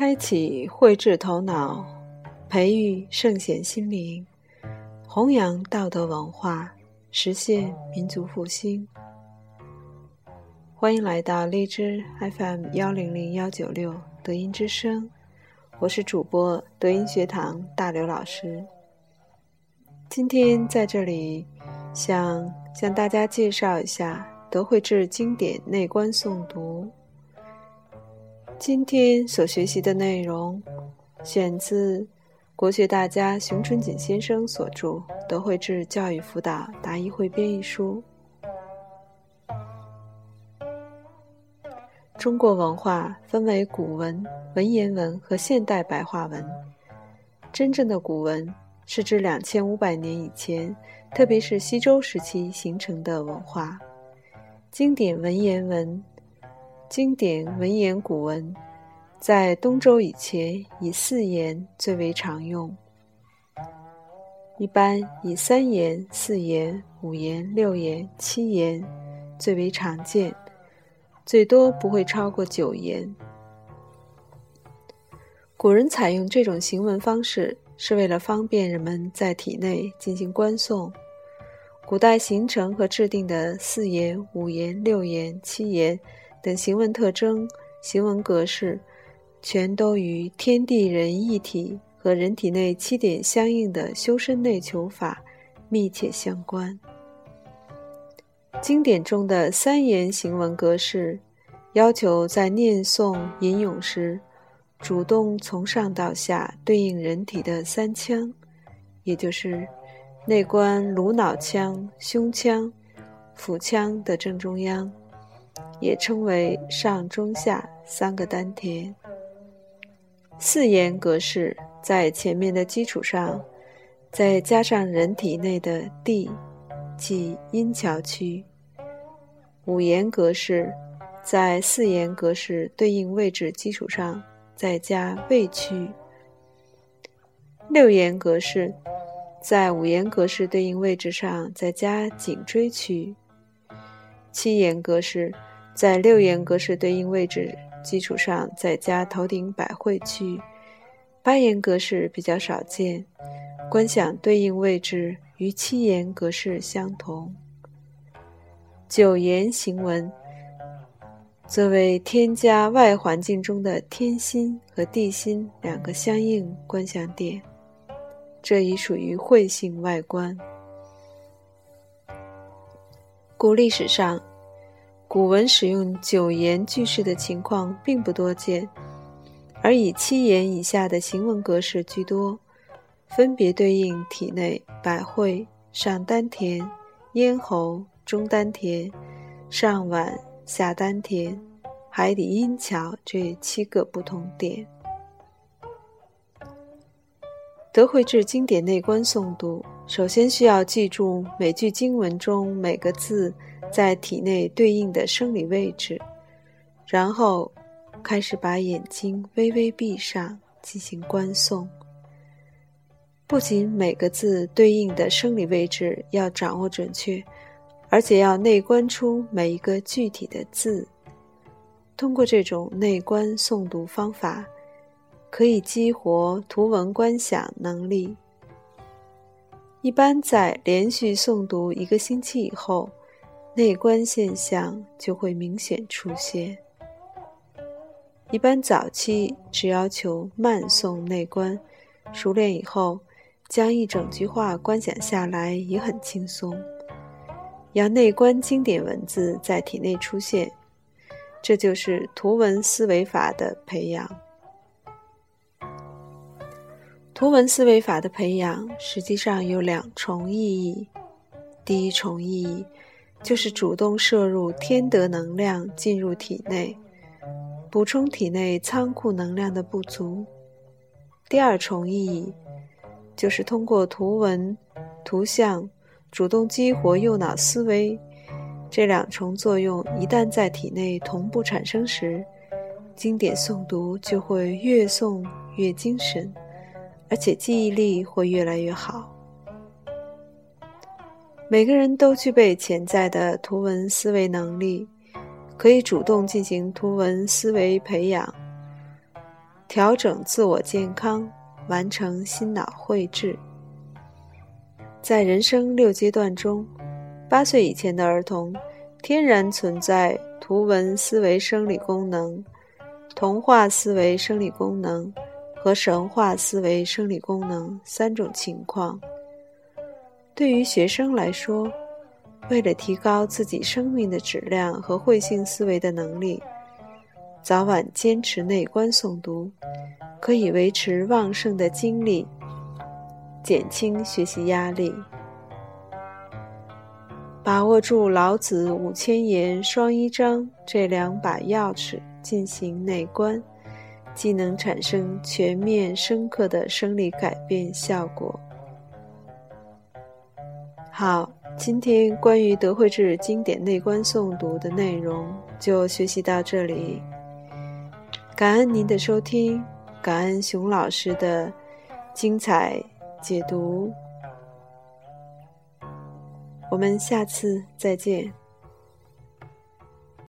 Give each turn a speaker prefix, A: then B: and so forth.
A: 开启慧智头脑，培育圣贤心灵，弘扬道德文化，实现民族复兴。欢迎来到荔枝 FM 幺零零幺九六德音之声，我是主播德音学堂大刘老师。今天在这里想向大家介绍一下德慧智经典内观诵读。今天所学习的内容选自国学大家熊春锦先生所著《德惠智教育辅导答疑汇编》一书。中国文化分为古文、文言文和现代白话文。真正的古文是指两千五百年以前，特别是西周时期形成的文化。经典文言文。经典文言古文，在东周以前以四言最为常用，一般以三言、四言、五言、六言、七言最为常见，最多不会超过九言。古人采用这种行文方式，是为了方便人们在体内进行观诵。古代形成和制定的四言、五言、六言、七言。等行文特征、行文格式，全都与天地人一体和人体内七点相应的修身内求法密切相关。经典中的三言行文格式，要求在念诵吟咏时，主动从上到下对应人体的三腔，也就是内观颅脑腔、胸腔、腹腔的正中央。也称为上中下三个丹田。四言格式在前面的基础上，再加上人体内的地，即阴桥区。五言格式在四言格式对应位置基础上再加胃区。六言格式在五言格式对应位置上再加颈椎区。七言格式。在六言格式对应位置基础上，再加头顶百会区；八言格式比较少见，观想对应位置与七言格式相同。九言行文则为添加外环境中的天心和地心两个相应观想点，这已属于会性外观。古历史上。古文使用九言句式的情况并不多见，而以七言以下的行文格式居多，分别对应体内百会、上丹田、咽喉、中丹田、上脘、下丹田、海底阴桥这七个不同点。德慧智经典内观诵读，首先需要记住每句经文中每个字。在体内对应的生理位置，然后开始把眼睛微微闭上进行观诵。不仅每个字对应的生理位置要掌握准确，而且要内观出每一个具体的字。通过这种内观诵读方法，可以激活图文观想能力。一般在连续诵读一个星期以后。内观现象就会明显出现。一般早期只要求慢诵内观，熟练以后，将一整句话观想下来也很轻松。要内观经典文字在体内出现，这就是图文思维法的培养。图文思维法的培养实际上有两重意义。第一重意义。就是主动摄入天德能量进入体内，补充体内仓库能量的不足。第二重意义，就是通过图文、图像，主动激活右脑思维。这两重作用一旦在体内同步产生时，经典诵读就会越诵越精神，而且记忆力会越来越好。每个人都具备潜在的图文思维能力，可以主动进行图文思维培养。调整自我健康，完成心脑绘制。在人生六阶段中，八岁以前的儿童天然存在图文思维生理功能、童话思维生理功能和神话思维生理功能三种情况。对于学生来说，为了提高自己生命的质量和会性思维的能力，早晚坚持内观诵读，可以维持旺盛的精力，减轻学习压力。把握住老子五千言双一章这两把钥匙进行内观，既能产生全面深刻的生理改变效果。好，今天关于德惠智经典内观诵读的内容就学习到这里。感恩您的收听，感恩熊老师的精彩解读。我们下次再见。